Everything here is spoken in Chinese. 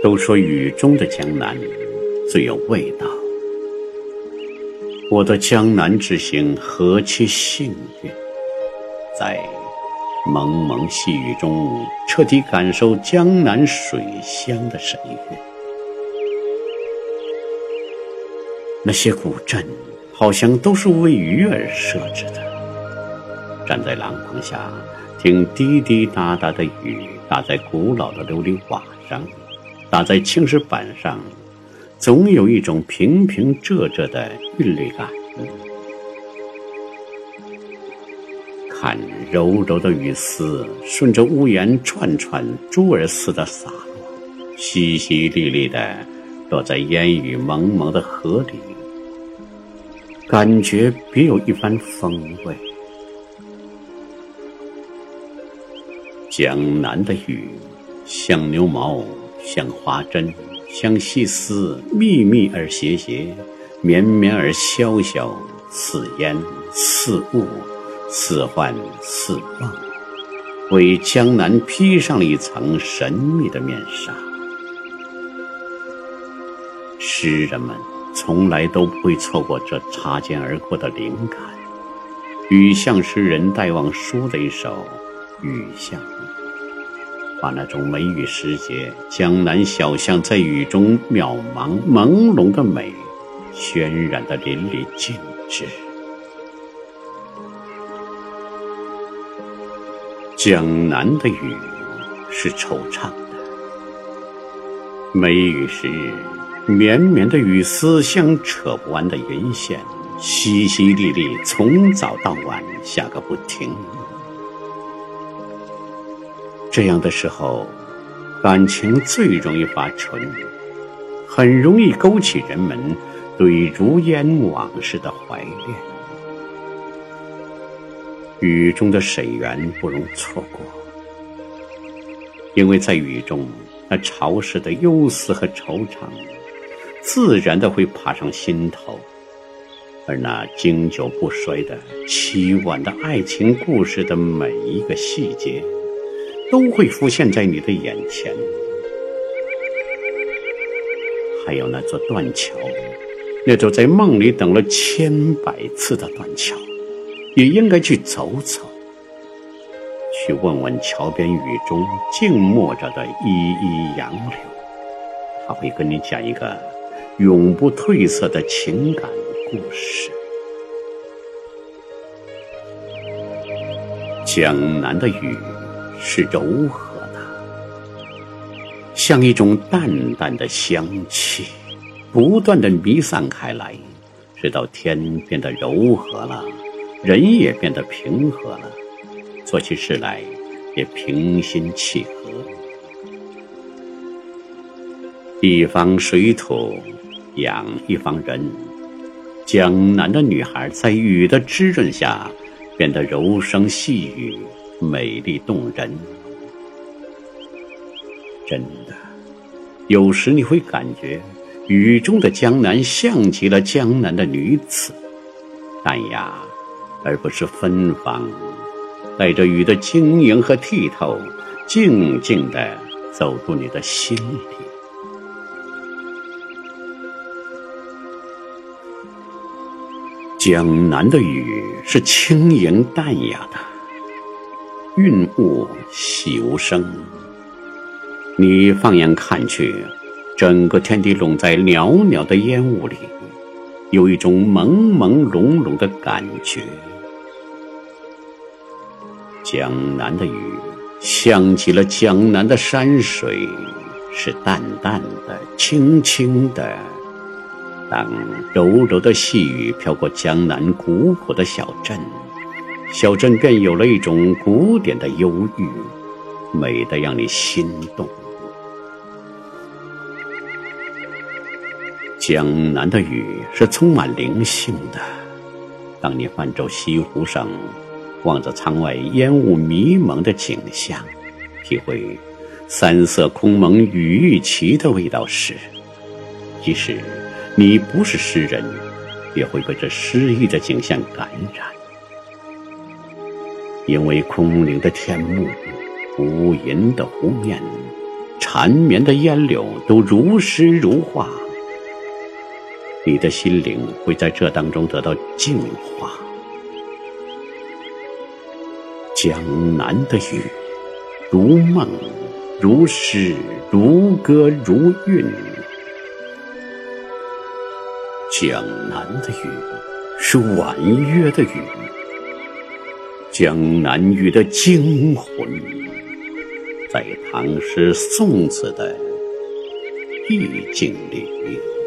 都说雨中的江南最有味道，我的江南之行何其幸运，在蒙蒙细雨中彻底感受江南水乡的神韵。那些古镇好像都是为鱼而设置的，站在廊棚下，听滴滴答答的雨打在古老的琉璃瓦上。打在青石板上，总有一种平平仄仄的韵律感。看柔柔的雨丝顺着屋檐串串珠儿似的洒落，淅淅沥沥的落在烟雨蒙蒙的河里，感觉别有一番风味。江南的雨，像牛毛。像花针，像细丝，密密而斜斜，绵绵而萧萧，似烟似雾，似幻似梦，为江南披上了一层神秘的面纱。诗人们从来都不会错过这擦肩而过的灵感。雨巷诗人戴望舒的一首《雨巷》。把那种梅雨时节江南小巷在雨中渺茫朦胧的美，渲染的淋漓尽致。江南的雨是惆怅的，梅雨时，绵绵的雨丝像扯不完的云线，淅淅沥沥，从早到晚下个不停。这样的时候，感情最容易发春，很容易勾起人们对如烟往事的怀恋。雨中的水源不容错过，因为在雨中，那潮湿的忧思和惆怅，自然的会爬上心头，而那经久不衰的凄婉的爱情故事的每一个细节。都会浮现在你的眼前，还有那座断桥，那座在梦里等了千百次的断桥，也应该去走走，去问问桥边雨中静默着的依依杨柳，他会跟你讲一个永不褪色的情感故事。江南的雨。是柔和的，像一种淡淡的香气，不断的弥散开来，直到天变得柔和了，人也变得平和了，做起事来也平心气和。一方水土养一方人，江南的女孩在雨的滋润下，变得柔声细语。美丽动人，真的。有时你会感觉，雨中的江南像极了江南的女子，淡雅而不是芬芳，带着雨的晶莹和剔透，静静的走入你的心里。江南的雨是轻盈淡雅的。云雾细无声，你放眼看去，整个天地笼在袅袅的烟雾里，有一种朦朦胧胧的感觉。江南的雨，像极了江南的山水，是淡淡的、轻轻的。当柔柔的细雨飘过江南古朴的小镇。小镇便有了一种古典的忧郁，美得让你心动。江南的雨是充满灵性的。当你泛舟西湖上，望着舱外烟雾迷蒙的景象，体会三色空蒙雨欲奇的味道时，即使你不是诗人，也会被这诗意的景象感染。因为空灵的天幕、无垠的湖面、缠绵的烟柳都如诗如画，你的心灵会在这当中得到净化。江南的雨，如梦，如诗，如歌，如韵。江南的雨，是婉约的雨，江南雨的精魂。在唐诗宋词的意境里。